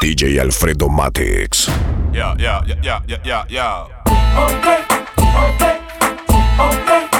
DJ Alfredo Matix. Yeah, yeah, yeah, yeah, yeah, yeah, yeah. Okay, okay, okay.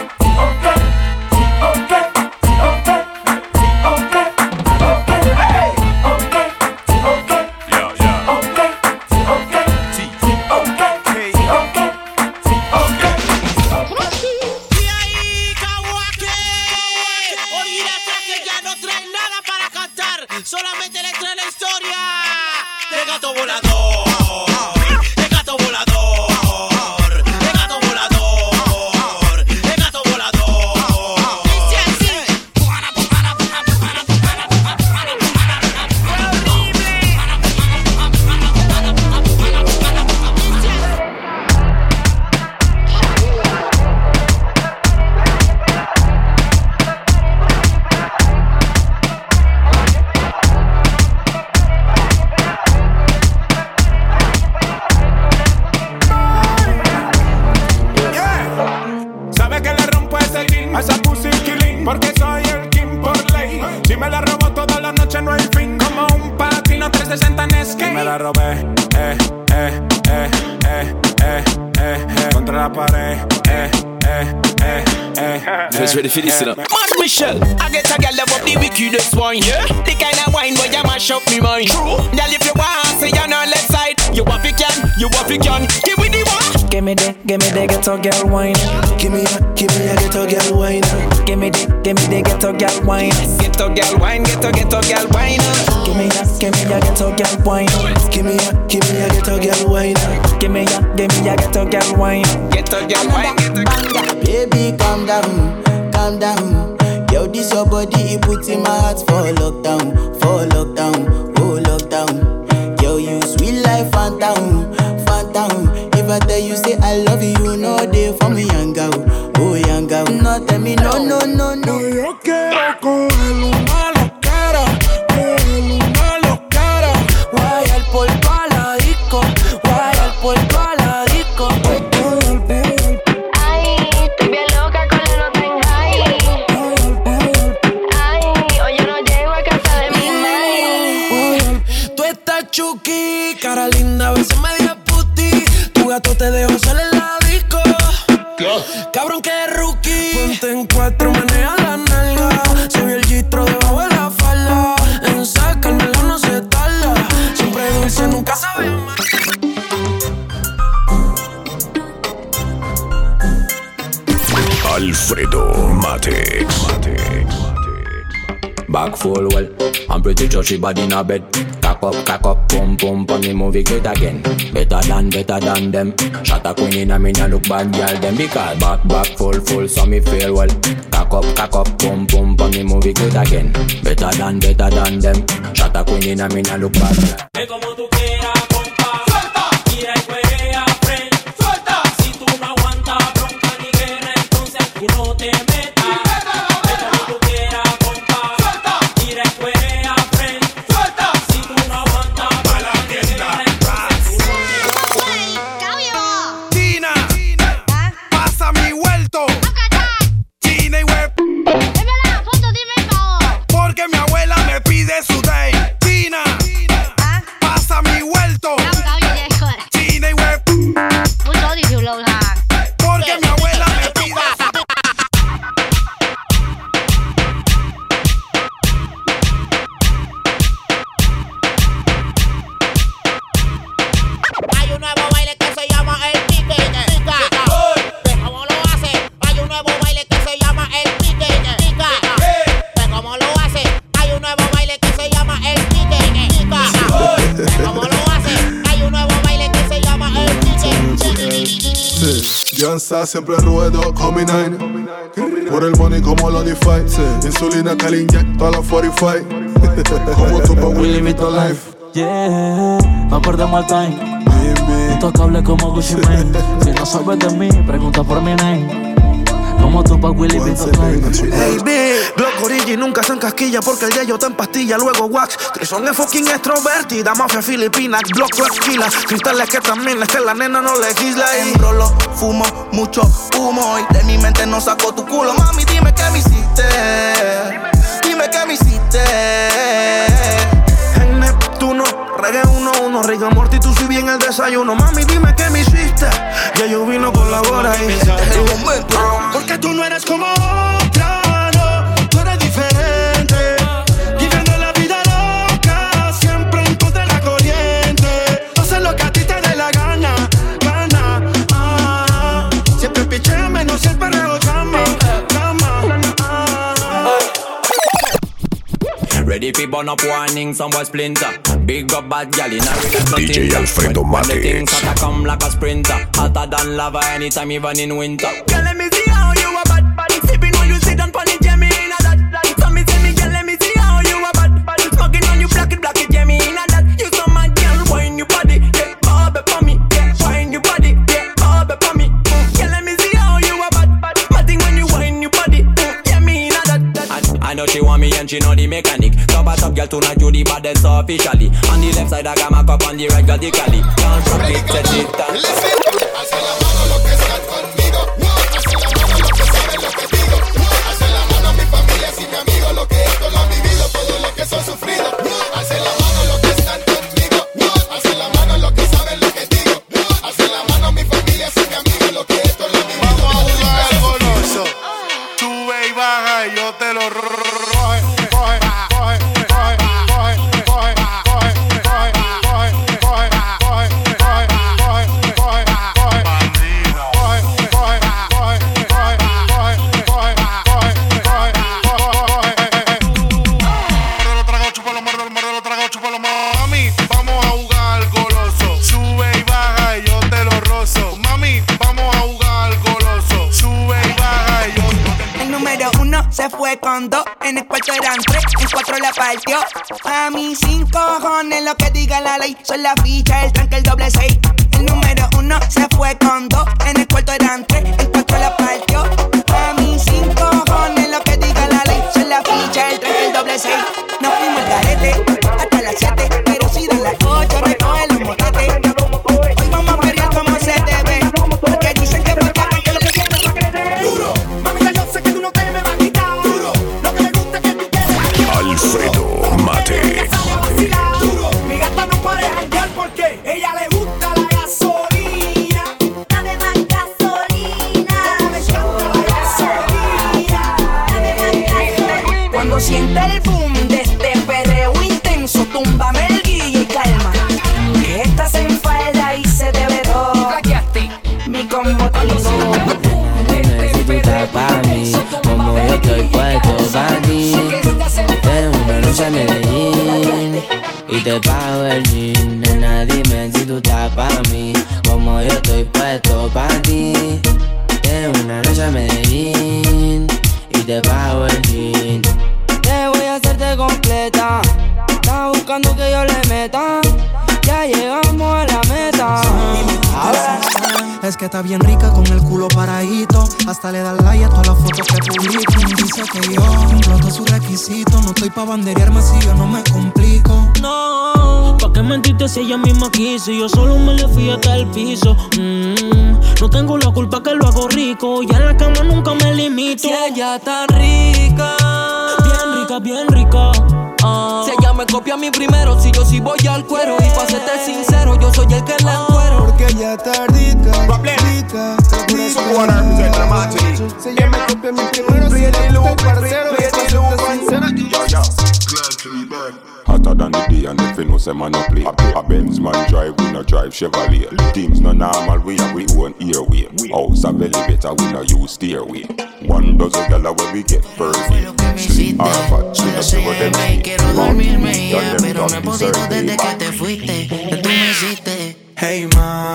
Ghetto girl wine. Give me a, give me a ghetto girl wine. Give me the, give me the ghetto girl wine. Ghetto girl wine, ghetto ghetto girl wine. Give me a, give me a ghetto girl wine. Give me a, give me a ghetto girl wine. Give me a, give me a ghetto girl wine. Ghetto girl wine, no day for me, young girl, oh young girl. No, tell me no, no, no, no. Yo quiero coger una I'm she body in a bed. Cock up, cock up, pum pum, pon the movie great again. Better than, better than them. Shot a queen in a me nah look bad girl them because back back full full, so me feel well. Cock up, cock up, pum pum, pon the movie great again. Better than, better than them. Shot a queen in a me nah look bad. Ve siempre ruedo con mi nine. Por el money como lo DeFi. Insulina que le inyecto a la 45. como tu pa' Willy Life. Yeah, no perdemos el time. Intocable como Gucci Mane. si no sabes de mí, pregunta por mi name. Como tu pa' Willy Vito Life. Hey, big, Glock Origi nunca se encasquilla porque el yello está en pastilla, luego wax. Trison es fucking extrovertida, mafia filipina, Glock Killa. Cristales que también es que la nena no legisla. Y rolo, fumo mucho humo y de mi mente no saco tu culo. Mami, dime qué me hiciste. Dime qué me hiciste. Reggae uno uno, Rigor Morty, tú si bien el desayuno. Mami, dime qué me hiciste. Ya yo vino con la bola y es el momento. Porque tú no eres como otra, no, tú eres diferente. Viviendo la vida loca, siempre en contra de la corriente. Haces lo que a ti te dé la gana, gana. Ah, siempre pichéame, no siempre rebotame. Ah. Ready people up warning, some splinter. Big up bad gal in a. DJ Alfredo When the Matix. things hotter come like a sprinter, hotter than lava anytime, even in winter. Girl tonight you the baddest officially. On the left side I got my cup, on the right got the cali. Can't drop it, set it down. Vamos Sus requisitos. No estoy pa' banderearme si yo no me complico. No, ¿pa' qué mentiste si ella misma quiso? Y yo solo me le fui hasta el piso. Mm, no tengo la culpa que lo hago rico. Y en la cama nunca me limito. Si ella está rica, Bien rica, bien rica. Ah. Si ella me copia a mí primero, si yo sí voy al cuero. Y pa' serte sincero, yo soy el que la encuero. Porque ella está rica, rica, rica. Si ella me copia mi primero, si ella gusta el parcero. Y pa' serte sincero, Hotter than the day and if you know say man no play. A Benz man drive, we no drive Chevrolet Things no normal, we have we own airway. House a elevator, we no use stairway. One dozen gala where we get perfect Sleep or fat, she no see what them need ya, them pero no he podido desde me que te fuiste, que tú me hiciste. Hey ma,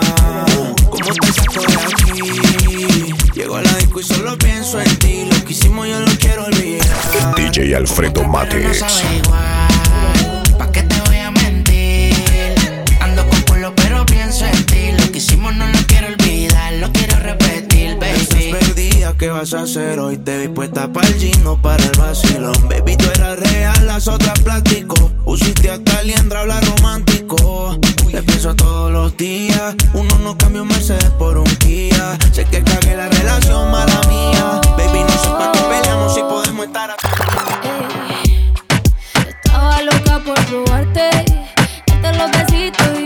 ¿cómo te saco de aquí? Llego a la disco y solo pienso en ti. Lo que hicimos yo lo quiero olvidar. DJ Alfredo No Matix. sabe igual, ¿pa' qué te ¿qué vas a hacer hoy? Te vi puesta para el gino, para el vacilón. Baby, tú eras real, las otras plástico. Usiste hasta liendra, habla romántico. Te pienso todos los días. Uno no cambia un Mercedes por un Kia. Sé que cagué la relación, mala mía. Baby, no sé para qué peleamos si podemos estar aquí. Estaba loca por probarte, darte los besitos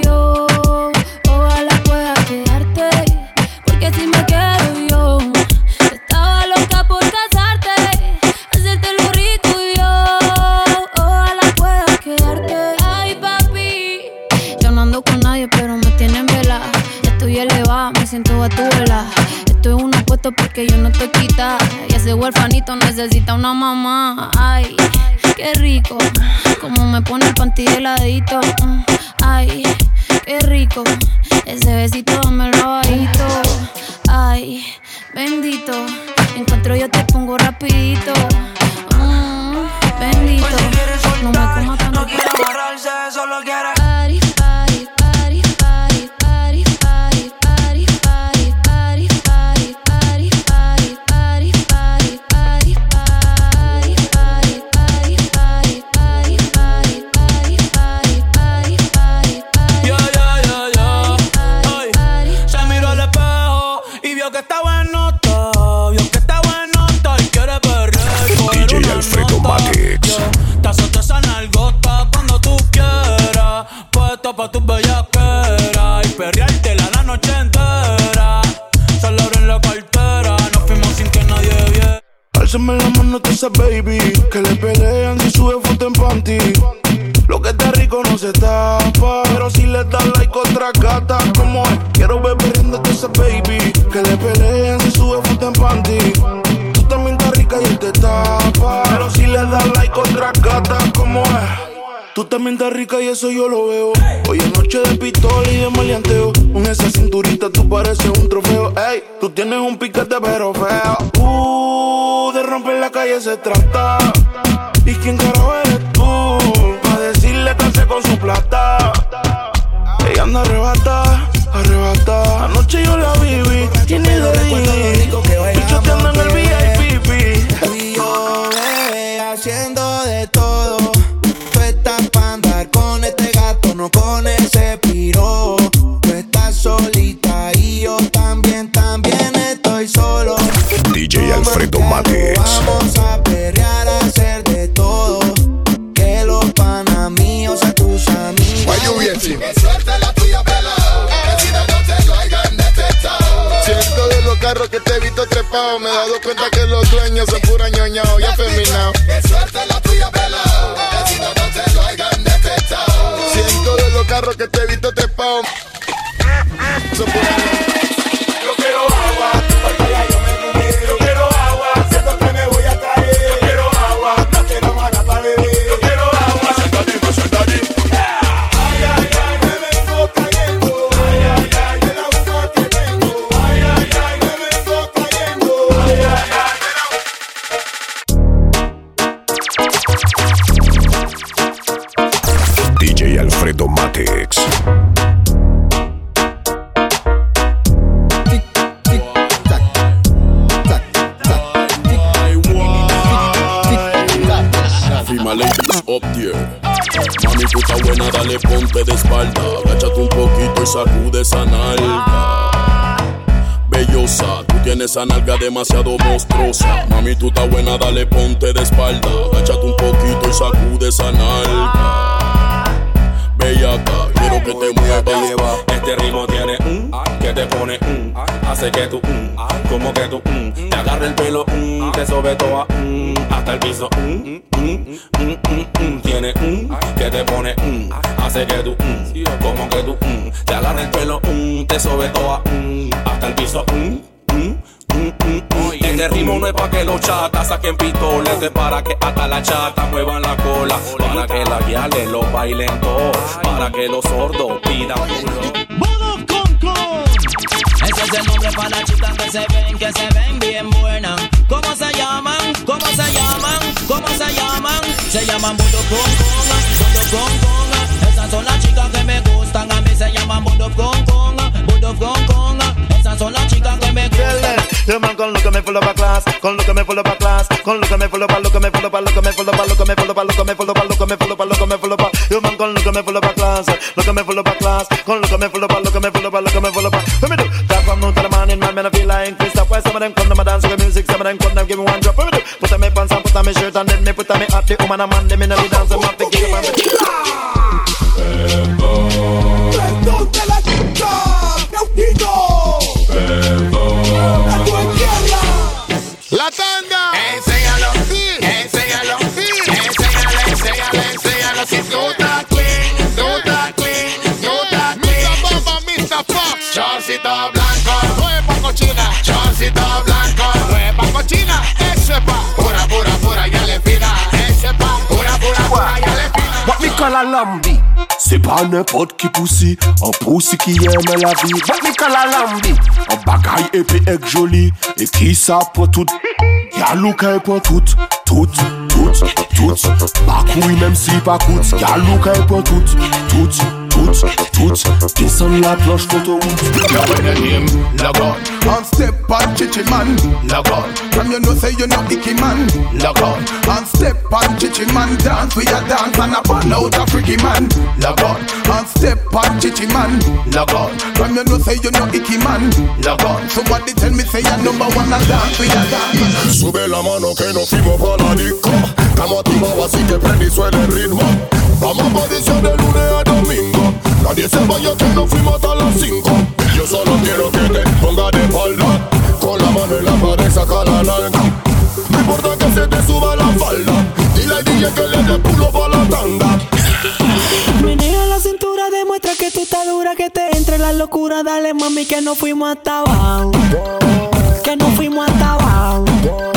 y yo gatúbela. Esto es un apuesto porque yo no te quita. Y ese huerfanito necesita una mamá. Ay, qué rico. Como me pone el panty heladito. Ay, qué rico. Ese besito dame el lavadito. Ay, bendito. Encuentro yo te pongo rapidito. Mm, bendito. No me comas tan No quiere amarrarse, solo quiere. Que le pelean si sube foto en panty. Lo que está rico no se tapa Pero si le das like otra gata Como es, quiero ver perdiéndote esa baby Que le pelean si sube foto en panty. Tú también estás rica y él te tapa Pero si le das like otra gata Como es Tú también estás rica y eso yo lo veo. Hoy es noche de pistola y de maleanteo. Con esa cinturita tú pareces un trofeo. Ey, tú tienes un piquete pero feo. Uh, de romper la calle se trata. ¿Y quién carajo eres tú? Pa' decirle que con su plata. Ella anda arrebata, arrebata. Anoche yo la viví, tiene de Pichoteando en el VIP. Tú y yo, bebé, haciendo con ese piro. Tú estás solita y yo también, también estoy solo. DJ Alfredo. Vamos a perrear, a hacer de todo. Que los tus amigos. Why you waiting? Que suerte la tuya, pelao. Que si no, no te lo hayan detectado. Siento de los carros que te he visto trepado. Me he dado cuenta que los dueños son pura ñoñao y afeminados. Que suerte la tuya, pelao. Que si no, no te lo hayan detectado. De los carros que te he visto trepado. Son espalda. Agáchate un poquito y sacude esa nalga. Bellosa, tú tienes esa nalga demasiado monstruosa. Mami, tú estás buena, dale ponte de espalda. Agáchate un poquito y sacude esa nalga. Bellaca, quiero que te muevas. Este ritmo tiene un que te pone un hace que tú un como que tú un te agarra el pelo un te sobe toda un hasta el piso un, un. tiene un que te pone un hace que tú como que tú un te agarra el pelo un te sobe toda un hasta el piso. Este ritmo no es pa' que los chatas saquen pistoles, es para que hasta la chata muevan la cola, para que las guiales lo bailen todo, para que los sordos pidan Ese nombre para las chicas que se ven, que se ven bien buenas. ¿Cómo se llaman? ¿Cómo se llaman? ¿Cómo se llaman? Se llaman Budo Con Conga, Budo Con. Esas son las chicas que me gustan, a mí se llaman Budo Con Conga, Budo Con Conga. Esas son las chicas que me gustan. Yo man con lo que me full up a class, con lo que me full up a class, con lo que me full up a lo que me full up a lo que me full up a lo que me full up a lo que me full up a lo que me full up a lo que me full up a Yo man con lo que me full up a class, lo que me full up a class, con lo que me full up a lo que me full up a lo que me full up a. Let me do that from noon to the morning, man, man I feel like Chris. That's why some of them come to my dance with music, some of them come them give me one drop. Let me do put on my pants and put on my shirt and then me put on me hat. The woman and man them in the dance, them have to give. chorcito blanco, hueva cochina, chorcito blanco, hueva cochina, ese pa, pura, pura, pura y alefina, ese pa, pura, pura, pura y alefina. What me call a lambi? C'est pas n'importe qui poussi, un poussi qui aime la vie. What me call a lambi? Un bagaille épais et joli, et qui ça pour tout? Y'a Luca pour tout, tout. Tout, tout, pas couille même si pas coûte, y'a Luca pour tout, tout, tout, tout. Descends la cloche photo. Now when your name log on And step on chichi man. Log on From you know say you know icky man. Log on And step on chichi man Dance with a dance and a burn out a freaky man. Log on And step on chichi man. Log on From you know say you know icky man. Log on So what they tell me say you number one and dance with a dance. Sube la mano que nos fuimos pa' la disco. Estamos activados así que prende y suena el ritmo. Vamos a posición de lunes a domingo Nadie se vaya que nos fuimos hasta las 5 Yo solo quiero que te ponga de espalda Con la mano en la pared saca la nalga No importa que se te suba la falda Dile al DJ que le dé culo pa' la tanda Menea la cintura, demuestra que tú estás dura, que te entre la locura. Dale, mami, que no fuimos hasta abajo. Que no fuimos hasta abajo.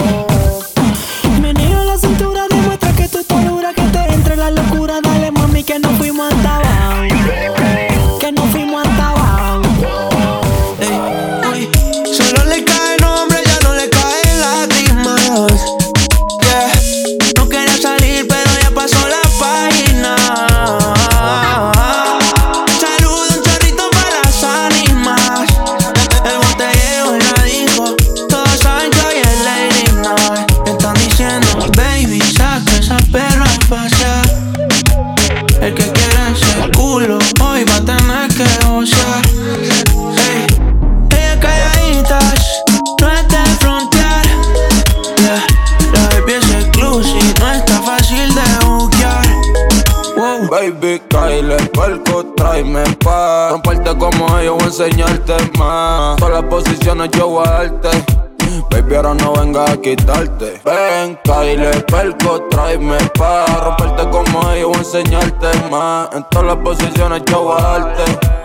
Quitarte Ven, Kyle, perco, tráeme pa' Romperte como ellos, voy a enseñarte más En todas las posiciones yo voy a darte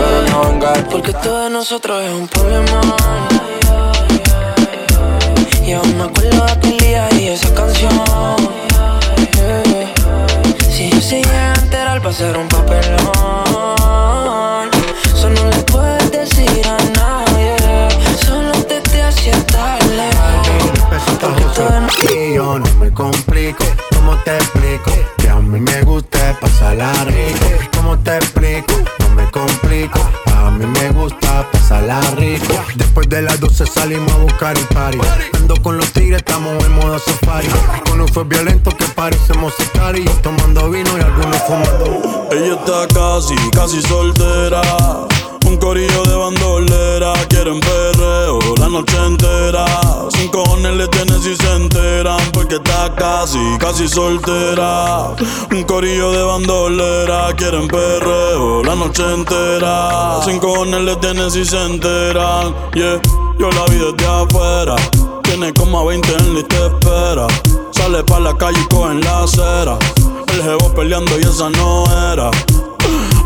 ahora no venga a Porque todo de nosotros es un problema. Y aún me acuerdo de aquel día y esa canción. Si yo se llega a enterar, va a ser un papelón. No me complico, ¿cómo te explico? Que a mí me gusta pasarla rico. ¿Cómo te explico? No me complico. A mí me gusta pasarla rico. Después de las 12 salimos a buscar el party. Ando con los tigres, estamos en modo safari. Con un fue violento que parecemos sicari. Tomando vino y algunos fumando. Ella está casi, casi soltera. Un corillo de bandolera, quieren perreo noche entera. Sin cojones le tienen si se enteran, porque está casi, casi soltera. Un corillo de bandolera, quieren perreo la noche entera. Sin cojones le tienen si se enteran, yeah. Yo la vi desde afuera, tiene como a 20 en de espera. Sale pa' la calle y cogen la acera. El jevo peleando y esa no era.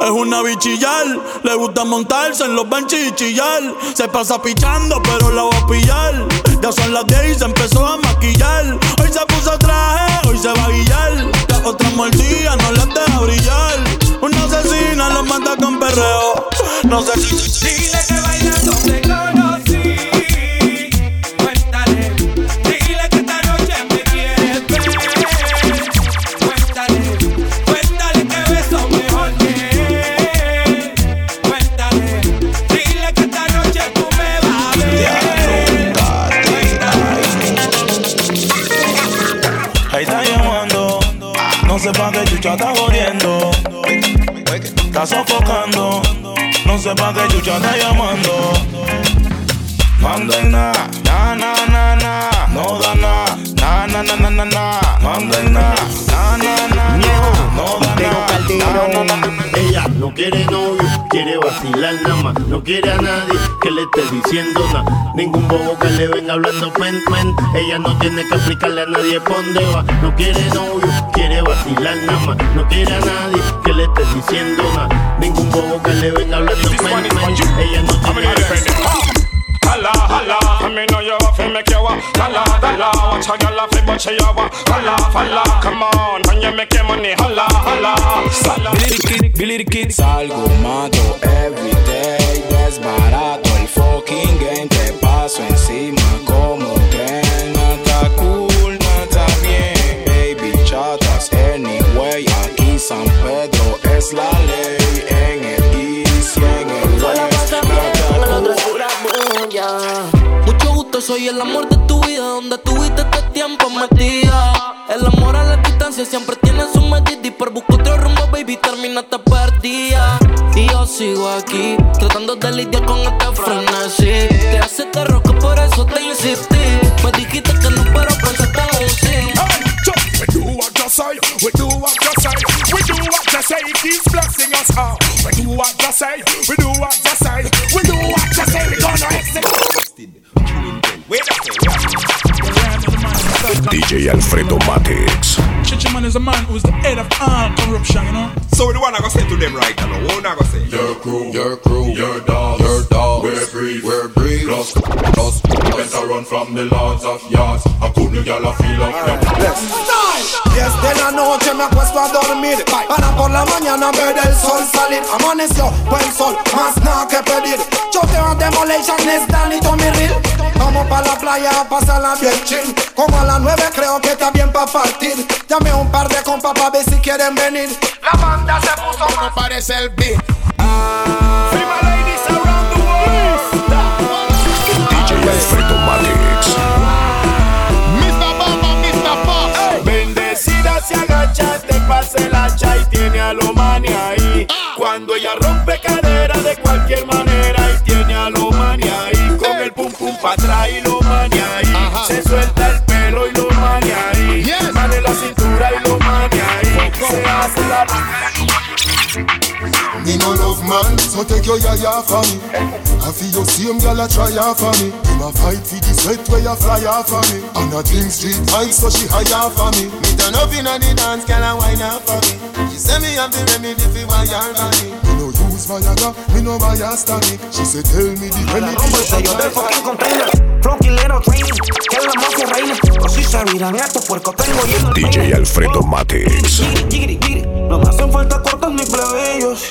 Es una bichillar, le gusta montarse en los benches y chillar. Se pasa pichando, pero la va a pillar. Ya son las 10 y se empezó a maquillar. Hoy se puso traje, hoy se va a guillar. Las otras mordidas no las deja brillar. Una asesina los manda con perreo. No sé si. Dile que bailando te conocí. Chucha está jodiendo. Está sofocando, no sé pa' qué chucha está llamando. Manda en na, na na na na, no da na, na na na na na na, manda en na, na na na. Na, no da na, na na na na. No quiere novio, quiere vacilar nada más. No quiere a nadie que le esté diciendo nada. Ningún bobo que le venga hablando pen, pen. Ella no tiene que explicarle a nadie dónde va. No quiere novio, quiere vacilar nada más. No quiere a nadie que le esté diciendo nada. Ningún bobo que le venga hablando pen, pen. Ella no tiene Holla, holla, I mean know you have to make you walk. Holla, holla, watch a girl have to but she a walk. Holla, holla, come on, when you make your money. Holla, holla, holla. Billy the Kid Salgo, mato everyday Desbarato el fucking game. Te paso encima como tren. Está cool, está bien. Baby chatas anyway. Aquí San Pedro es la ley soy el amor de tu vida, donde tuviste este tiempo metida. El amor a la distancia siempre tiene su medida y por buscar otro rumbo, baby, termina esta partida. Y yo sigo aquí, tratando de lidiar con este frenesí. Te hace te roco, por eso te insistí. Me dijiste que no, pero pensaste en sí. We do what you say, we do what you say, we do what you say, blessing us. We do what you say, we do what you say, we do what you say, we gonna execute. DJ Alfredo Matix. Chichiman is a man who's the head of all corruption, you know. So the one I go say to them right now, what I go say? Your crew, your crew, your dogs, your dogs. We're breed, we're breed. Plus, plus, better run from the lords of yards. A good girl a feel up your Desde la noche me acuesto a dormir. Para por la mañana ver el sol salir Amaneció buen sol, más nada que pedir Choteo a Demolition, es Danny Tommy Real. Vamos pa' la playa a pasarla bien chill. Como a las nueve creo que está bien pa' partir. Llamé a un par de compas pa' ver si quieren venir. La banda se puso más parece el beat DJ Alfredo Matix. Mr. Bamba, Mr. Pop. Bendecida se agacha, te pasa el hacha y tiene a lo mani ahí. Cuando ella rompe cadera de cualquier manera y tiene a lo mani ahí. Con el pum pum pa' atrás y lo mani ahí. Se suelta el pelo y lo mani ahí. Sale la cintura y lo mani ahí. Se hace la no love man, so take your yaya for me. I feel your same girl a try for me. Him a fight for the sweat where you fly off for me. And a drink street vibes so she higher for me. Me turn up inna the dance, girl a wine for me. She say me have the remedy fi wire money. Me no use Viagra, me no buy a stanic. She say tell me the remedy. Rompo el sello del fucking container. Flonquilero training, que la mafia reina. Los si se miran estos puercos, tengo lleno el DJ Alfredo Matix. Jigiri, jigiri. No me hacen falta cortos ni plebeyos.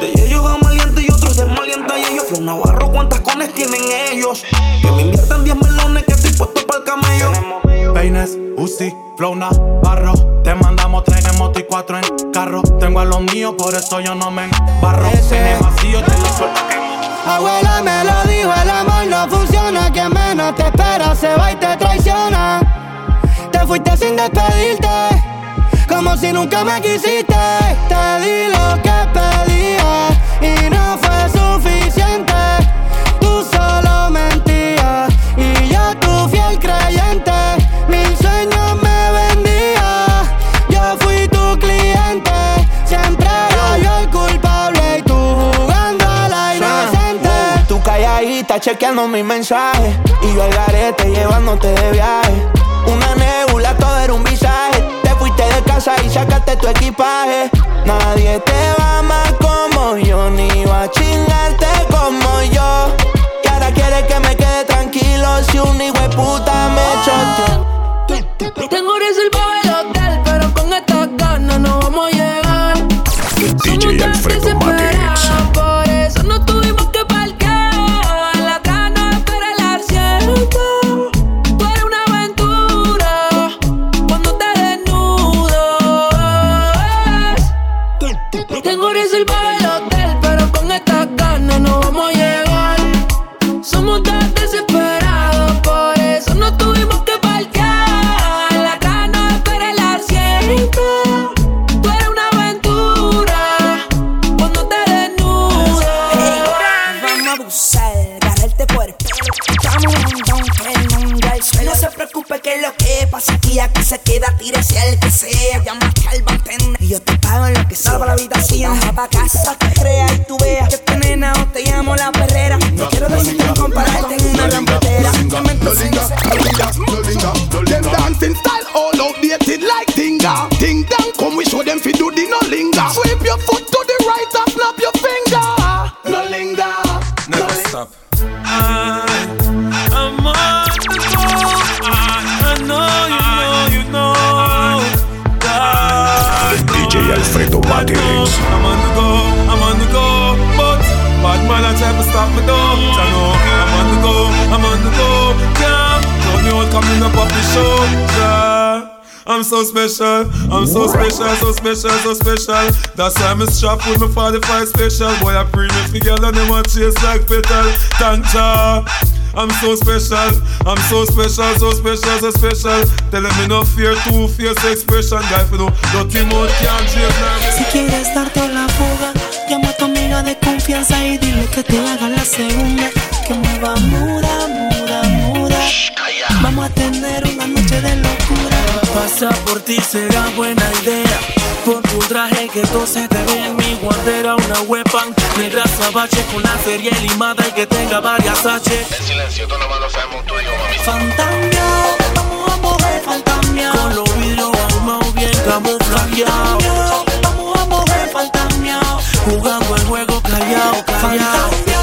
De ellos van malientes y otros desmalientan y ellos. Flow Navarro, ¿cuántas cones tienen ellos? Que me inviertan 10 melones que estoy puesto para el camello. Peines, Uzi, Flow Navarro Te mandamos tres en moto y cuatro en carro Tengo a los míos, por eso yo no me barro Tiene vacío, te lo suelto Abuela me lo dijo, el amor no funciona. Quien menos te espera se va y te traiciona. Te fuiste sin despedirte, como si nunca me quisiste. Te di lo que calladita chequeando mis mensajes Y yo al garete llevándote de viaje. Una nebula, todo era un visaje. Te fuiste de casa y sacaste tu equipaje. Nadie te va a amar como yo Ni va a chingarte como yo. Y ahora quieres que me quede tranquilo Si un hijo de puta me choteó Tengo reservado el hotel, pero con estas ganas no vamos a llegar. DJ Alfredo Matix. Aquí? Se queda, tírese el que sea. Llama al bartender y yo te pago lo que sea. Dale la habitación, baja pa' casa, que crea y tú veas que te nena o te llamo la perrera. No quiero decirte compararte en up off the show, yeah. I'm so special, I'm so special, so special, so special. That's why I'm strapped with my 45 special. Boy, I premium the girl and them want chase like petal. Thank ya. I'm so special, I'm so special, so special, so special. Tell them me no fear, two fierce expression. Guy, for no dirty mouth can't chase now. Si quieres darte la fuga, llama a tu amiga de confianza y dile que te haga la segunda. Que mueva muda, muda, muda. Vamos a tener una noche de locura. Pasa por ti será buena idea. Ponte un traje que todo se te vea en mi guantera, una weapon negra sabache con la serie limada y que tenga varias H. En silencio, tú nomás lo sabemos tú y yo, mami. Fantamia, vamos a mover fantamia. Con los vidrios ahumados bien camuflajeados. Vamos a mover fantamia. Jugando el juego callado, callado. Fantamia,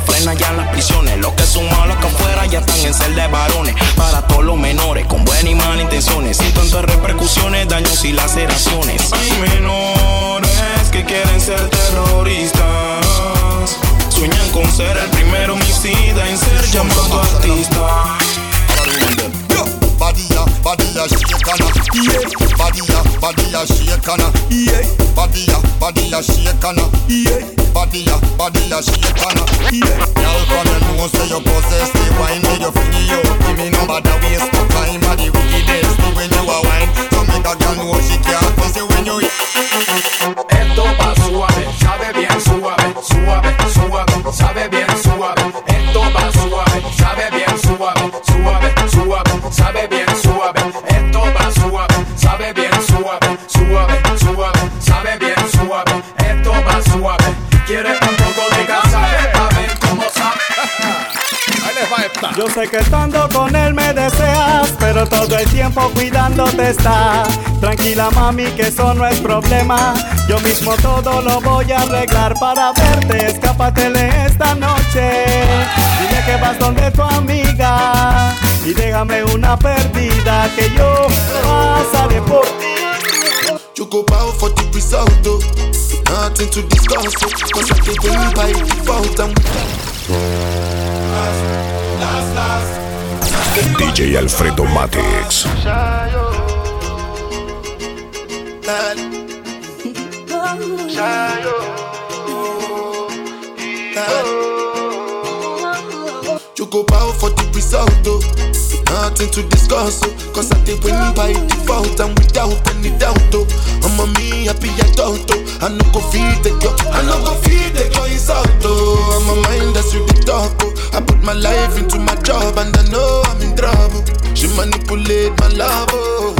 frenan ya en las prisiones. Los que son malos que afuera ya están en celda de varones. Para todos los menores, con buenas y malas intenciones. Sin tantas repercusiones, daños y laceraciones. Hay menores que quieren ser terroristas. Sueñan con ser el primer homicida en ser llamado artista. Badilla, badilla, shakana, yeah. Badilla, badilla, shakana, yeah. Badilla, badilla, shakana, yeah. Badilla, badilla, shakana, yeah. Girl wine, me waste time, the wickedest when you wine. So make a girl know she can't. Esto va suave, sabe bien suave, suave, Yo sé que estando con él me deseas, pero todo el tiempo cuidándote está. Tranquila mami, que eso no es problema. Yo mismo todo lo voy a arreglar para verte. Escápatele esta noche. Dile que vas donde tu amiga y déjame una perdida que yo pasaré por ti. You go bow for the result, oh. Nothing to discuss, oh. Cause I DJ Alfredo Matix. Go bow for the result, oh. Nothing to discuss, oh. Cause I did win by default and without any doubt, oh. I'm a me happy adult, oh. I no go feed the girl, I no go feed the girl insult, oh. I'm a mind that's you the talk, oh. I put my life into my job and I know I'm in trouble. She manipulate my love, oh.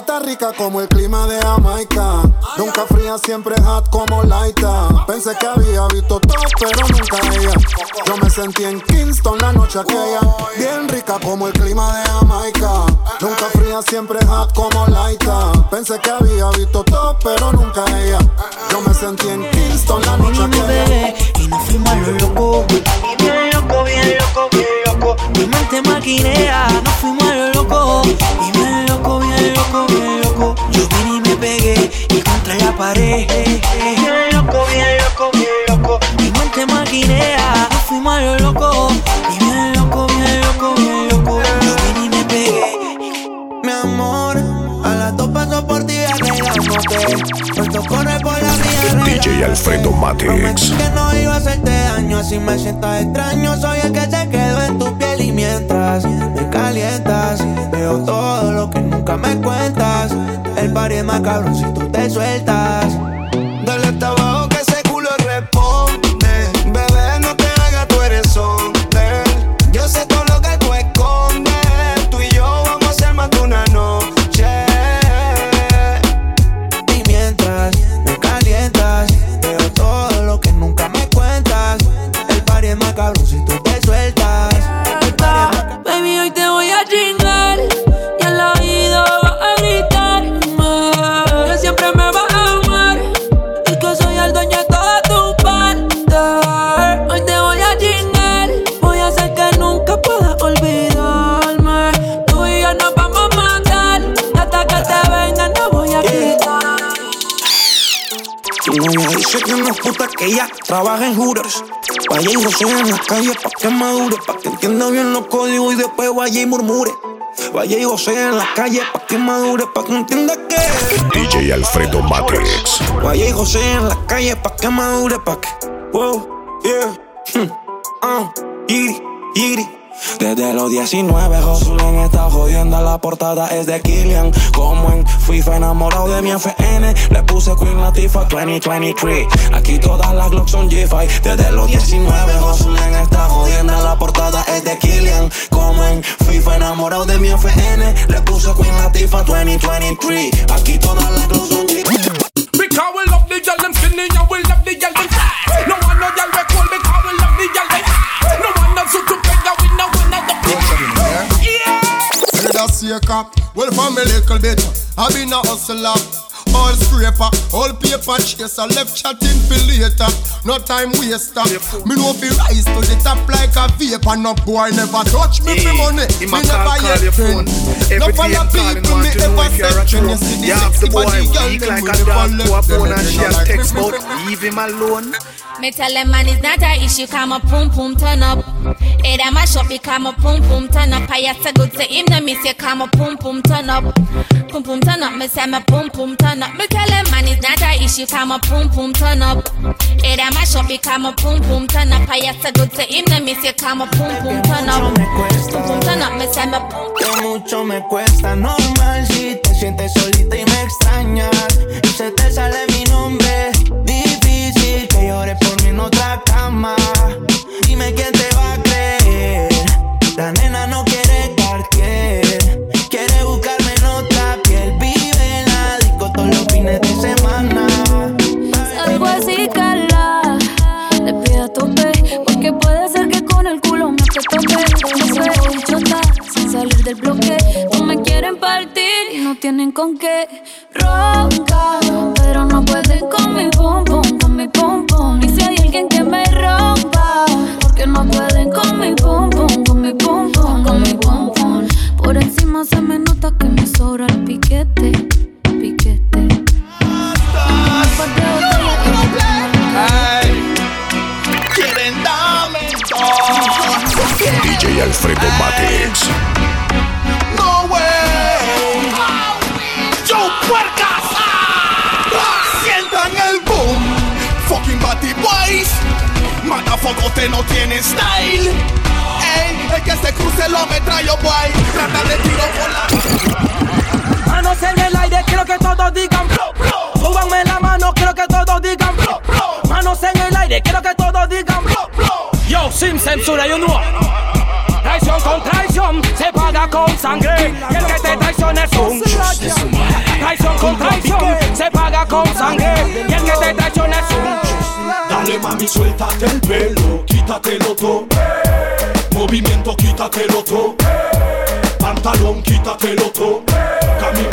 Está rica como el clima de Jamaica. Nunca fría, siempre hot como Laita. Pensé que había visto todo, pero nunca ella. Yo me sentí en Kingston la noche aquella. Bien rica como el clima de Jamaica. Nunca fría, siempre hot como Laita. Pensé que había visto todo, pero nunca ella. Yo me sentí en Kingston la noche aquella. Nos fuimos a lo loco. Bien loco, bien loco, bien loco. Mi mente maquinea. Nos fuimos a lo loco. Y bien loco, bien loco, bien loco. Yo vine y me pegué y contra la pared. Bien loco, bien loco, bien loco. Mi mente maquinea. Nos fuimos a lo loco. Y Puesto corre por la vía. DJ Alfredo Matix. que no iba a hacerte daño, así me sientas extraño. Soy el que se quedó en tu piel y mientras me calientas, veo todo lo que nunca me cuentas. El party es más cabrón si tú te sueltas. Trabaja en Hooters. Vaya y José en la calle pa' que madure, pa' que entienda bien los códigos y después vaya y murmure. Vaya y José en la calle pa' que madure, pa' que entienda que. DJ Alfredo Matix. Vaya y José en la calle pa' que madure, pa' que. Wow, yeah. Hmm. Ah, yiri, yiri. Desde los 19, Josulen está jodiendo. La portada es de Killian. Como en FIFA, enamorado de mi FN. Le puse Queen Latifah 2023. Aquí todas las Glocks son G5. Desde los 19, Josulen está jodiendo. La portada es de Killian. Como en FIFA, enamorado de mi FN. Le puse Queen Latifah 2023. Aquí todas las Glocks son G5. Because we love the girl them skinny and we love the girl them Seeker, well from a little bit I been a hustler all scraper, all paper chaser Left chatting for later, no time waster Me know fi rise to the top like a vapor No boy never touch me for money Me never call yet your friend. No Every day follow him calling, people me ever if you're a send true. You see the sexy body girl weak them like with a the dog fun to a left them and she them a text about leave him alone. Me tell them man it's not a issue, come a pum pum turn up. It a mash up, become a pum pum turn up. I have to go to him, then me say come a pum pum turn up. Pum pum turn up, me say me pum pum turn up. Me tell man it's not a issue, come a pum pum turn up. It a mash up, become a pum pum turn up. I have to go to him, say come a pum pum turn up. Pum pum turn up, me say me pum. Que mucho me cuesta normal si te sientes solita y me extrañas tienen sin censura, you know. Traición con traición se paga con sangre. Y el que te traiciona es un paga con sangre y el que te traiciona es un Dale mami, suéltate el pelo, quítatelo todo. Movimiento, quítatelo todo. Pantalón, quítatelo todo. Que a mí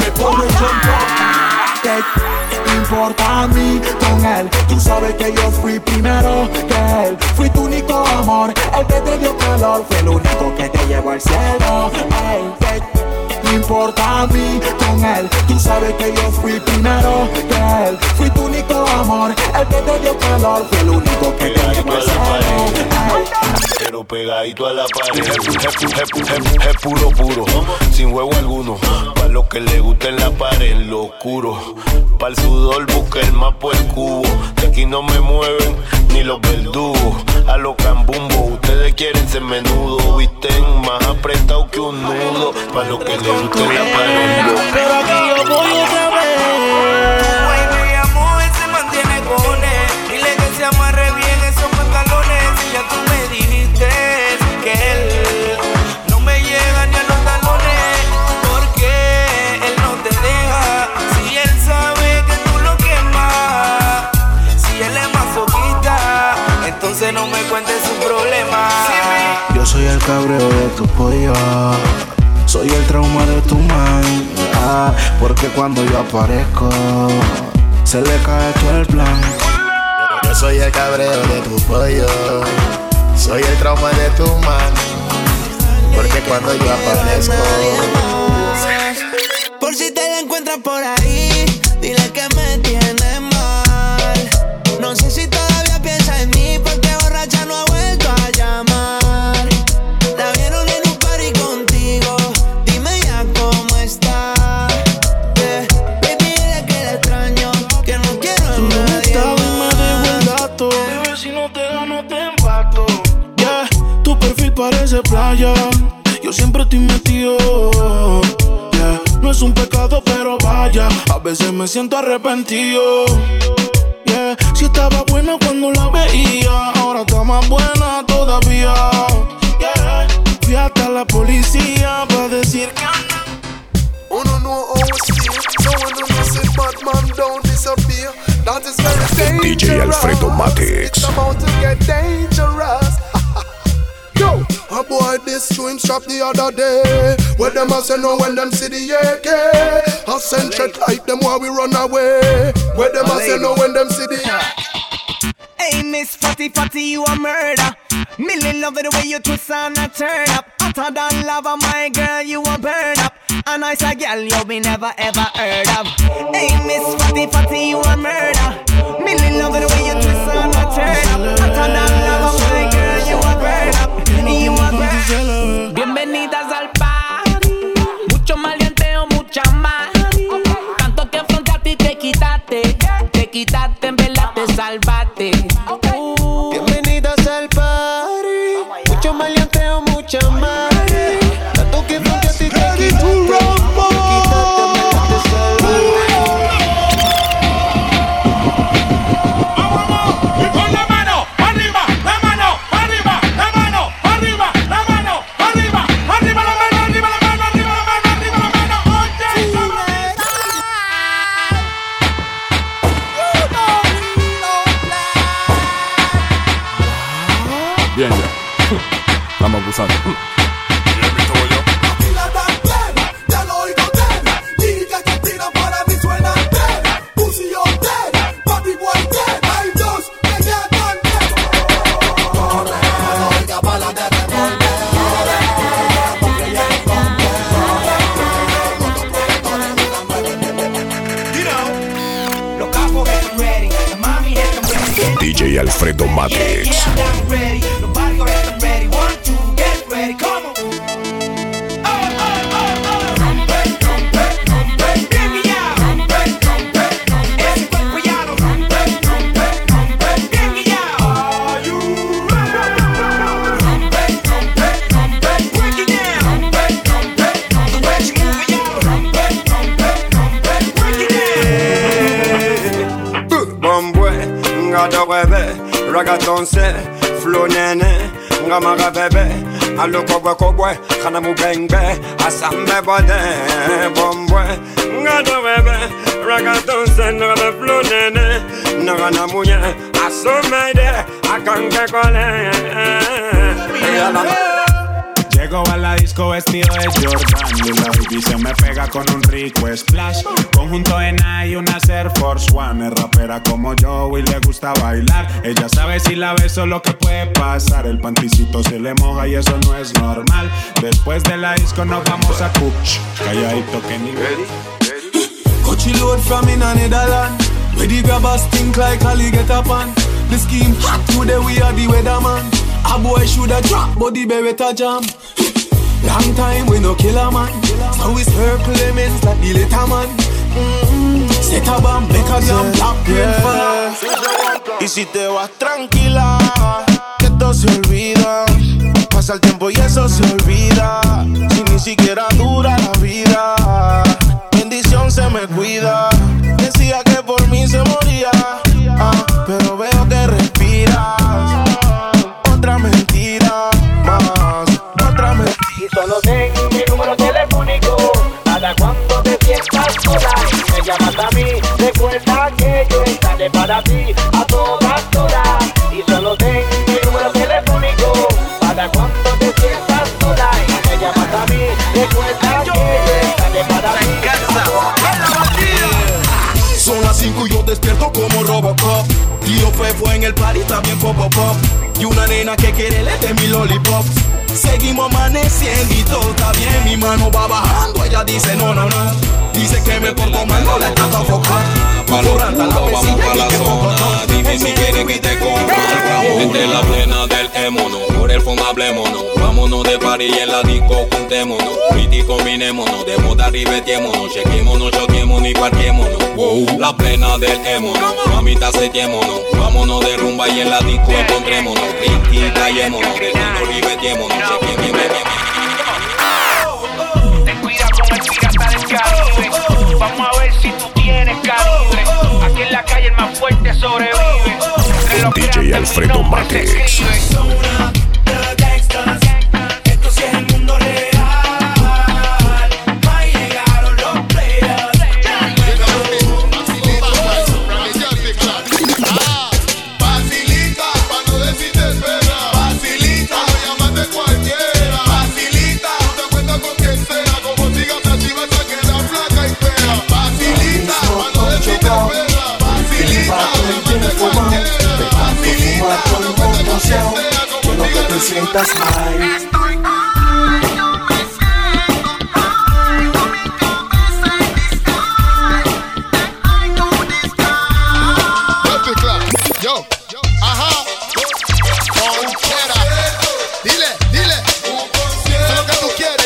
me pone ¿Qué te importa a mí con él? Tú sabes que yo fui primero que él. Fui tu único amor, el que te dio calor. Fue el único que te llevó al cielo. Ey, ¿qué te importa a mí con él? Tú sabes que yo fui primero que él. Fui tu único amor, el que te dio calor. Fue el único que te cielo. Pero pegadito a la pared, es, puro puro, sin juego alguno. Para lo que le gusta en la pared, lo oscuro. Para el sudor busca el mapa el cubo. De aquí no me mueven ni los verdugos. A los cambumbo, ustedes quieren ser menudo. Visten más apretado que un nudo. Para lo que le gusta en la pared. Pero aquí yo voy otra cabreo de tu pollo. Soy el trauma de tu mind. ah, porque cuando yo aparezco, se le cae todo el plan. Yo soy el cabreo de tu pollo. Soy el trauma de tu mano. Porque cuando yo aparezco. Por si te la encuentras por ahí, parece playa. Yo siempre estoy metido. Yeah, no es un pecado, pero vaya. A veces me siento arrepentido. Yeah, si estaba buena cuando la veía. Ahora está más buena todavía. Yeah, fui hasta la policía para decir que how we feel, so when you say bad man don't disappear, that is very dangerous. DJ Alfredo Matix. It's about to get dangerous. Yo, a boy this twin strap the other day. Where them a say no when them see the AK. A send threat like them while we run away. Where them a say no when them see the Hey, Miss Fatty Fatty, you a murder. Million love the way you twist and a turn up. Hotter than lava, my girl, you a burn up. A nice a girl you be never ever heard of. Hey, Miss Fatty Fatty, you a murder. Million love the way you twist and a turn up. Hotter than lava, my girl, you a burn up. Bienvenidas al party. Mucho maleanteo, mucha más. Tanto que frente a ti te quitaste. Te quitaste, en verdad te salvaste. Ready. DJ Alfredo ready, webe Ragaton se Flow nene Nga mara bebe Alo kobwe kobwe Kana mubengbe Asambe bode Bombwe Nga do webe Ragaton se Nga be flow nene Nga na munye Asomede Akanke kole Llego a la disco vestido de Jordan Y la baby me pega con un rico splash Conjunto en y una Air Force One Es rapera como yo y le gusta bailar Ella sabe si la beso lo que puede pasar El panticito se le moja y eso no es normal Después de la disco nos vamos a Coach Calladito que ni Coachy load from in a Netherland. Where the grabbers stink like Ali get up on. The scheme hot today we are the weatherman. A boy shoulda drop, but the beretta jam. Long time we no kill a man. So we circle lemons like the little man. Mm-hmm. Set a bomb, make a jam, black. Y si te vas tranquila, que esto se olvida. Pasa el tiempo y eso se olvida. Si ni siquiera dura la vida. Bendición se me cuida. Decía que por mí se moría. ah, pero veo que respiras. Solo ten mi número telefónico para cuando te sientas sola y me llamas a mí. Recuerda que yo estaré para ti a todas horas. Y solo ten mi número telefónico para cuando te sientas sola me llamas a mí. Recuerda que yo estaré para ti Son las 5 y yo despierto como Robocop. Tío Fe fue en el party, también pop pop pop. Y una nena que quiere le de mi lollipop. Seguimos amaneciendo y todo está bien. Mi mano va bajando, ella dice no, no, no. Dice que me porto mal, no la trata focar. Pa'l culo, vamos pa' la zona Dime si quieres que te ramo Entre la plena del émono Por el fondo hablémonos Vámonos de party y en la disco juntémonos Pretty combinémonos De moda ribetémonos Chequémonos, choquémonos y parquémonos. La plena del émono Mamita setémonos Vámonos de rumba y en la disco encontrémonos Pretty callémonos De ribetémonos Chequémonos Ten cuidado con el pirata del Caribe. Vamos a ver si tú tienes calibre. Aquí en la calle el más fuerte sobrevive. Entre los DJ Alfredo Matex.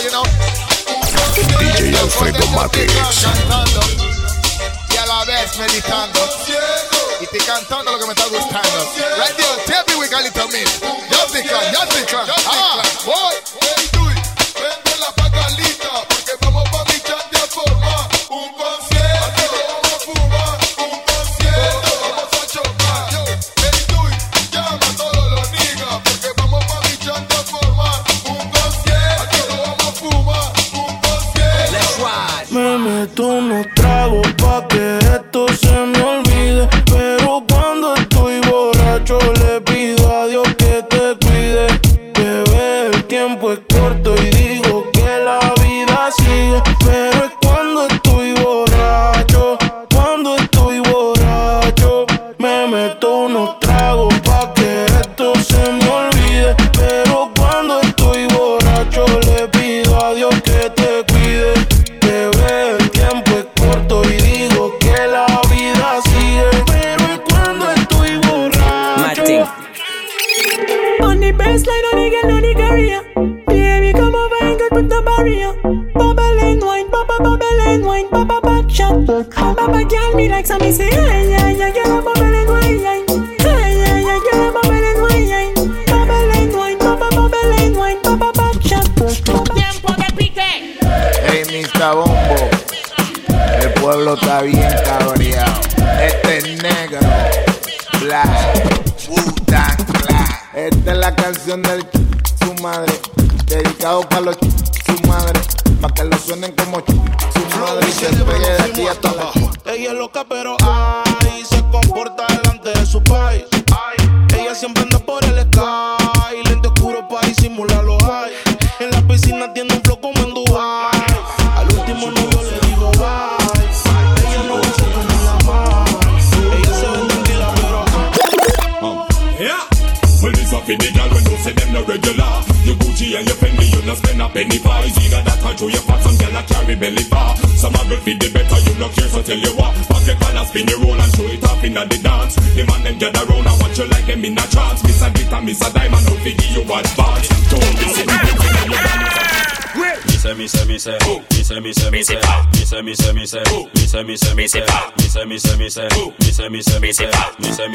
You know. DJ Alfredo. Cantando y a la vez meditando. Y estoy cantando lo que me está gustando. Right there, tell me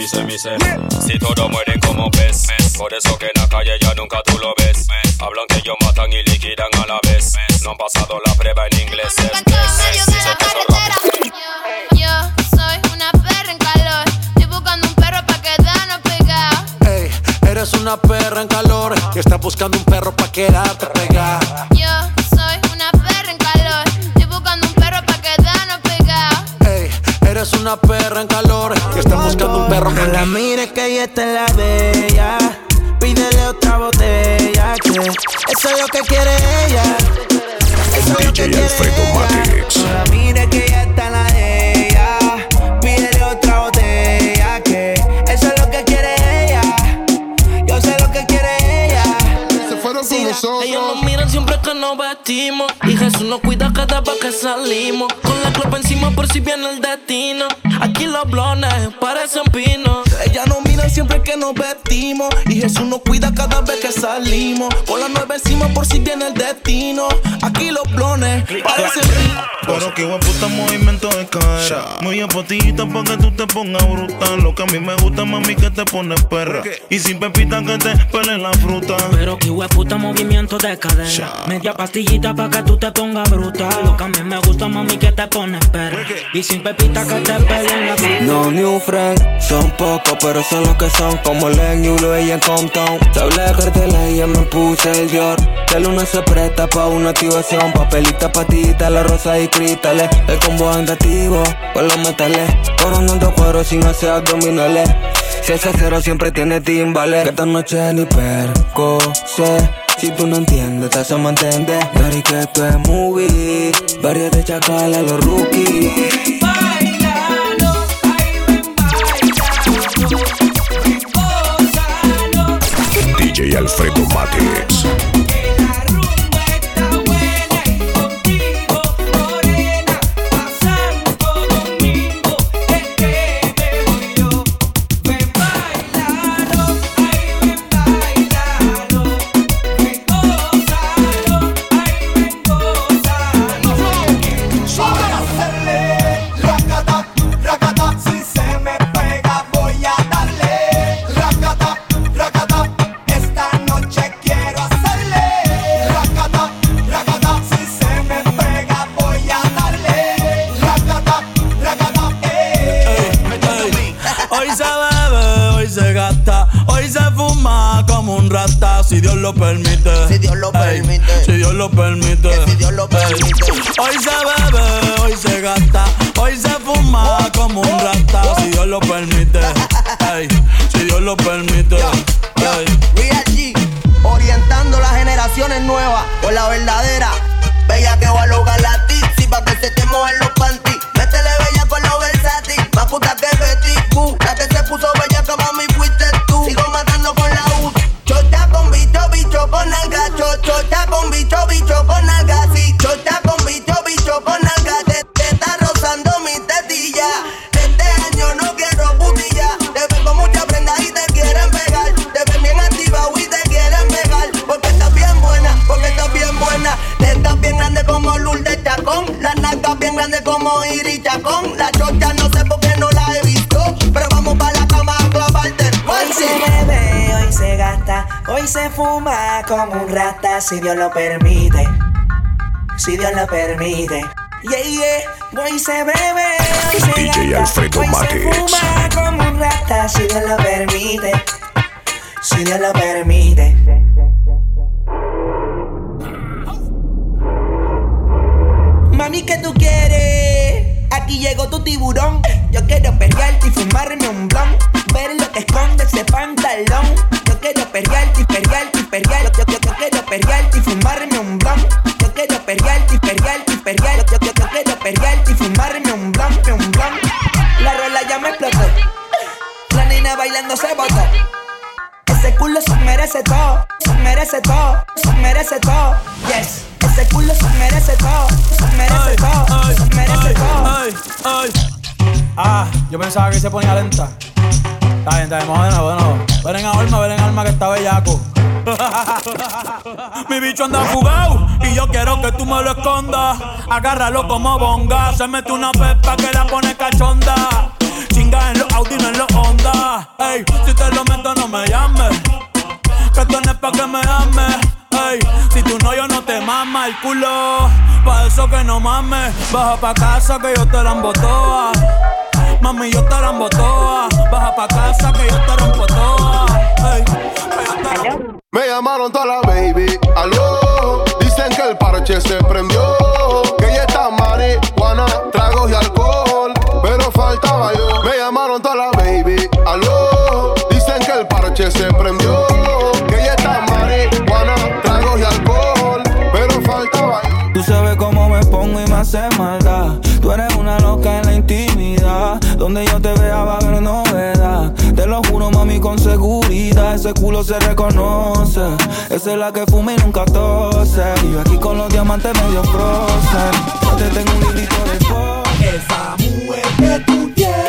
Si todos mueren como pez, por eso que en la calle ya nunca tú lo ves. Hablan que ellos matan y liquidan a la vez. No han pasado la prueba en inglés. Yo soy una perra en calor. Estoy buscando un perro pa' quedarnos pegados. Ey, eres una perra en calor y estás buscando un perro pa' quedarte pegada. Yo eres una perra en calor y estás buscando un perro No la mires que ella está en la de ella. Pídele otra botella que eso es lo que quiere ella. Eso es lo que quiere Alfredo ella. Matex. No la mires que ella está en la de ella. Pídele otra botella que eso es lo que quiere ella. Yo sé lo que quiere ella. Se fueron con nosotros. Miran siempre que nos vestimos. Y Jesús nos cuida cada vez que salimos. Con la clopa encima por si viene el destino. Aquí los blones parecen pinos. Ella nos mira siempre que nos vestimos y Jesús nos cuida cada vez que salimos. Con la nueva encima por si viene el destino. Aquí los blones parecen Pero que buen puta movimiento de cadera. Muy apotita pa' que tú te pongas brutal. Lo que a mí me gusta, mami, que te pones perra. Y sin pepita que te pele la fruta. Pero que puta movimiento de cadera. Media pastillita pa' que tú te pongas brutal. Lo que a mí me gusta, mami, que te pones perra. Y sin pepita que te peleen la fruta. No new friends, son pocos, pero son los que son como Len y Ulo y en Compton. Te hablé de cartela y ya me puse el Dior. De luna se presta pa' una activación. Papelita, patita, la rosa y cristales. El combo andativo con los metales. Coronando cuero sin hacer abdominales. Si ese cero siempre tiene timbales. Que esta noche ni perco sé. Si tú no entiendes, te hacemos entender. Dari que esto es movie. Varios de chacala, los rookies. DJ Alfredo Matex. Bailando se botó. Ese culo se merece todo, se merece todo, se merece todo. Yes. Ese culo se merece todo, se merece todo, se merece todo. Ay, ay. Ah, yo pensaba que se ponía lenta. Está bien, está bien, de nuevo. Ven en alma, ven en alma que está bellaco. Mi bicho anda fugado y yo quiero que tú me lo escondas. Agárralo como bonga. Se mete una pepa que la pone cachonda. Chinga en los Audi, no en los Honda. Ey, si te lo meto, no me llames. Que esto no es pa' que me ames. Ey, si tú no, yo no te mama el culo. Pa' eso que no mames. Baja pa' casa que yo te la embotoa. Mami, yo te la embotoa. Baja pa' casa que yo te rompo toa. Ey, Me llamaron toda la baby, aló. Dicen que el parche se prendió. Que ya está marihuana, tragos y alcohol. Pero faltaba yo. Me pongo y me hace maldad. Tú eres una loca en la intimidad. Donde yo te vea va a haber novedad. Te lo juro, mami, con seguridad. Ese culo se reconoce. Esa es la que fuma y nunca tose. Y yo aquí con los diamantes medio frozen. Yo te tengo un librito de fotos. Esa mujer que tú tienes,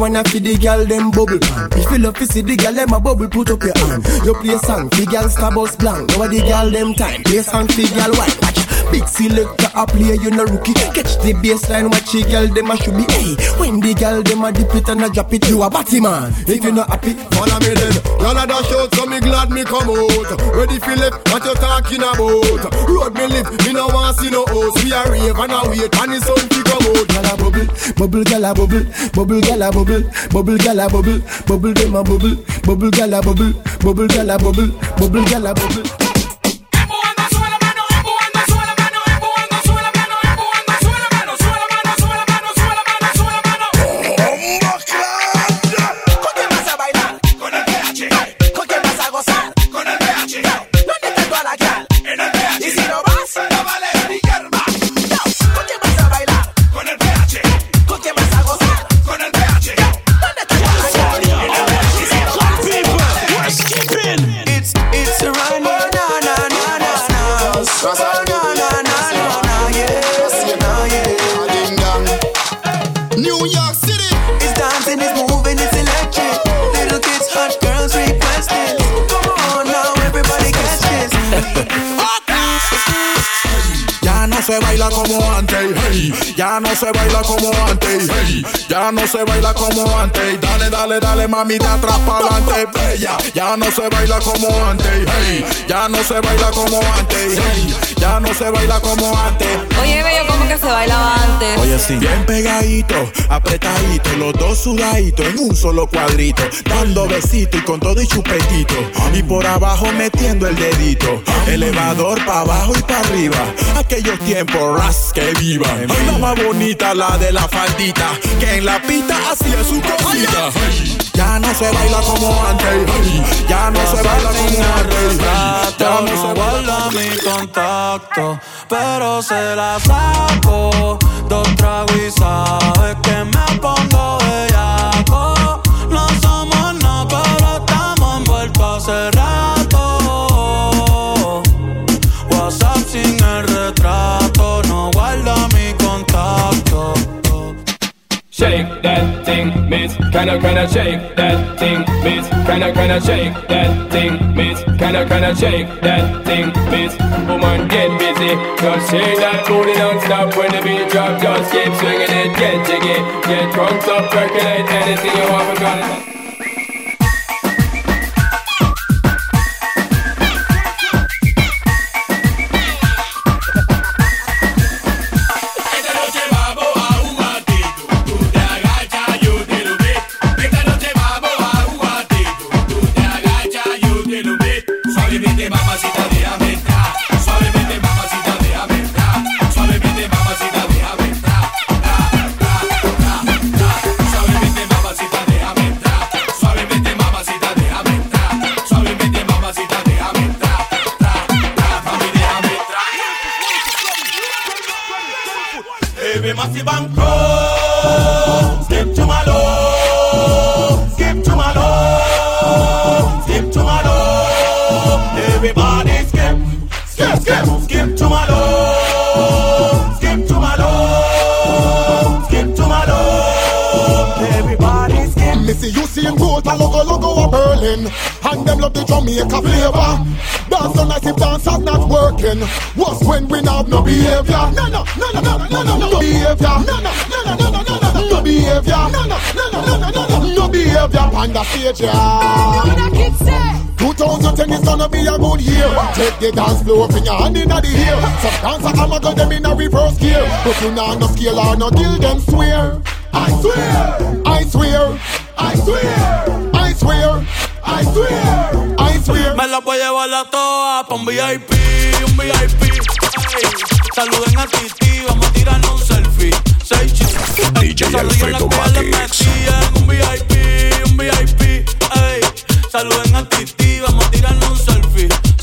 I feed the girl them bubble pan. If you love to see the girl them a bubble, put up your hand. You play song, the girl star bus blank. Now the girl them time, play song, the girl white. Watch, big selector a play, you no rookie. Catch the baseline, watch the girl them a should be. Hey, when the girl them a dip it and a drop it, you a batty man. If you not happy, follow me then. Y'all a dash out, so me glad me come out. Ready left, what you talking about? Road me live, me no want see no house. We a rave and a wait, and the sun fi come out. Gyal a bubble, bubble, gyal a bubble, bubble, gyal a bubble, bubble, gyal bubble, bubble, dem a bubble, bubble, gyal a bubble, bubble, gyal a bubble, bubble, gyal bubble. Se baila como antes, hey. Ya no se baila como antes, hey. Ya no se baila como antes. Dale, dale, dale, mami, de atrás para adelante, bella. Ya no se baila como antes, hey. Ya no se baila como antes, hey. Ya no se baila como antes. Oye, bello, ¿cómo que se bailaba antes? Oye, sí. Bien pegadito, apretadito, los dos sudaditos en un solo cuadrito. Dando besito y con todo y chupetito. Y por abajo metiendo el dedito. Elevador para abajo y para arriba. Aquellos tiempos, ras que vivan. La más bonita, la de la faldita. Que en la pista hacía su cosita. Ya no se baila como antes. Ya no se baila como antes. Ya no se guarda mi pero se la saco. Dos tragos y sabes que me pongo bellaco. No somos nada, pero estamos envueltos hace rato. WhatsApp sin el retrato, no guarda mi contacto. Shake that thing, miss. Kinda, kinda shake that thing, miss. Kinda, kinda shake that thing, miss. Kinda, kinda shake that thing, miss. Woman, get busy. Just shake that booty non-stop when the beat drop. Just keep swinging it, get jiggy. Get drunk up, percolate anything you want. Because Esta the dance floor, bring your hand in the ear. Some dancer I'm a go them in a reverse gear. But you know no scale or no deal, them swear. I swear, I swear, I swear, I swear, I swear, I swear. Me la voy a llevar a todas pa' un VIP, un VIP. Ey, saluden a Titi, vamos a tirarnos un selfie. Seis chicos. DJ Alfredo Matix. un VIP, un VIP. Ey, saluden a Titi, vamos a tirarnos un selfie.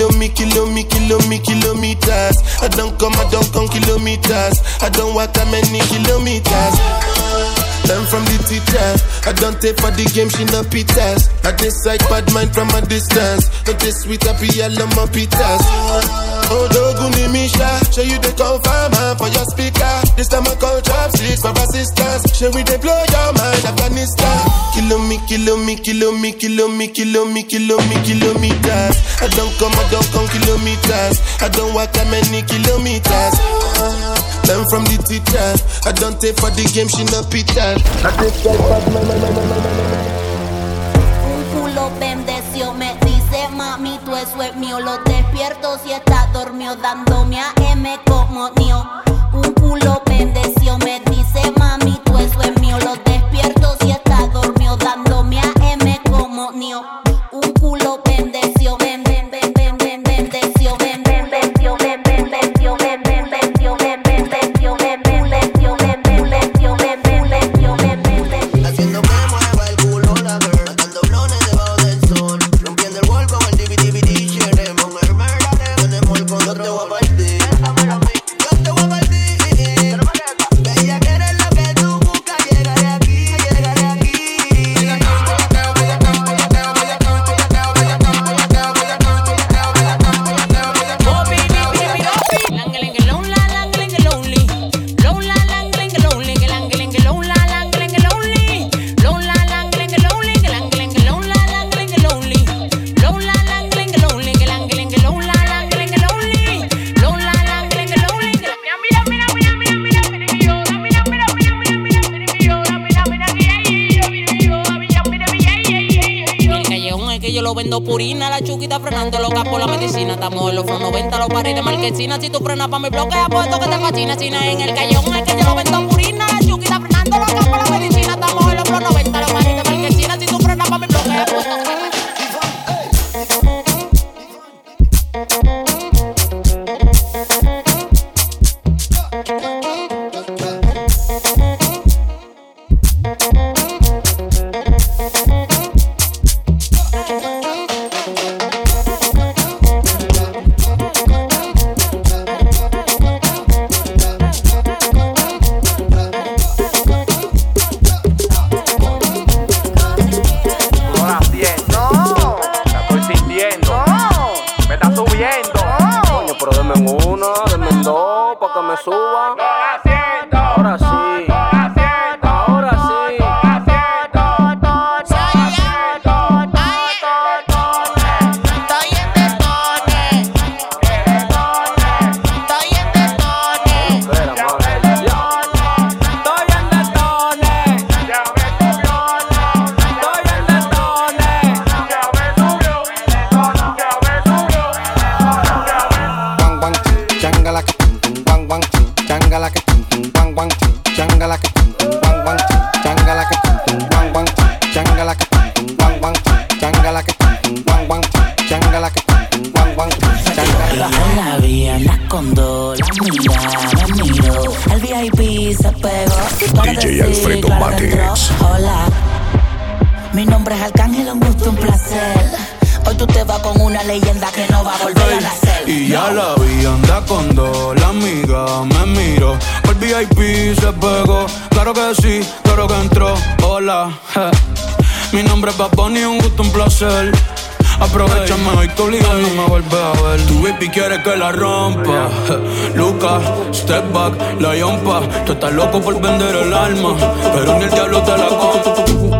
Kilo me, kilo me, kilo me, kilo me, kilometers. I don't come, I don't come kilometers. I don't walk that many kilometers. Learn from the teacher. I don't take for the game, she no pitas. I decide bad mind from a distance. Not this sweet, I be yellow, my pitas. Oh, Doguni Misha, show you the confirm for your speaker. This time I call drop six for assistance. Show we they blow your mind, Afghanistan. Kilo me, kilo me, kilo me, kilo me, kilo me, kilo me, kilometers. I don't come, I don't come kilometers. I don't walk that many kilometers. Learn from the teacher. I don't take for the game, she no pitas. I decide bad mind. Un culo bendeció me dice mami tú eso es mío Lo despierto si está dormido dándome a M como mío Un culo bendeció me dice mami tú eso es mío Lo despierto si está dormido dándome a M como mío vendo purina. La chuquita frenando loca por la medicina. Estamos en los 90, los pares de marquesina. Si tú frenas pa' mi bloque, apuesto que te fascina. Si no en el callón, es que yo lo vendo purina. La chuquita frenando loca por Aprovechame, hoy te obligando, no me vuelves a ver. Tu baby quiere que la rompa. Lucas, step back, la yompa. Tú estás loco por vender el alma, pero ni el diablo te la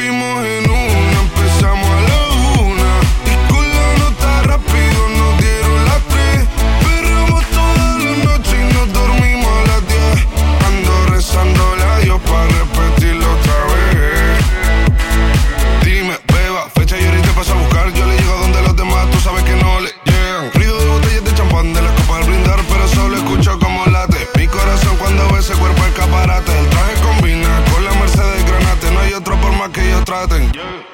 traje straten. Yeah.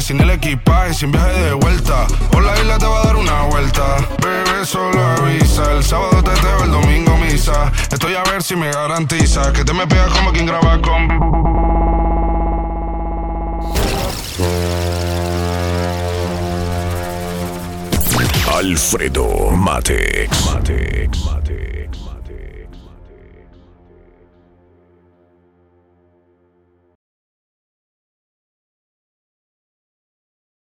Sin el equipaje, sin viaje de vuelta. Por la isla te va a dar una vuelta. Bebé, solo avisa. El sábado te teo, el domingo misa. Estoy a ver si me garantiza que te me pegas como quien graba con. Alfredo Matex. Matex.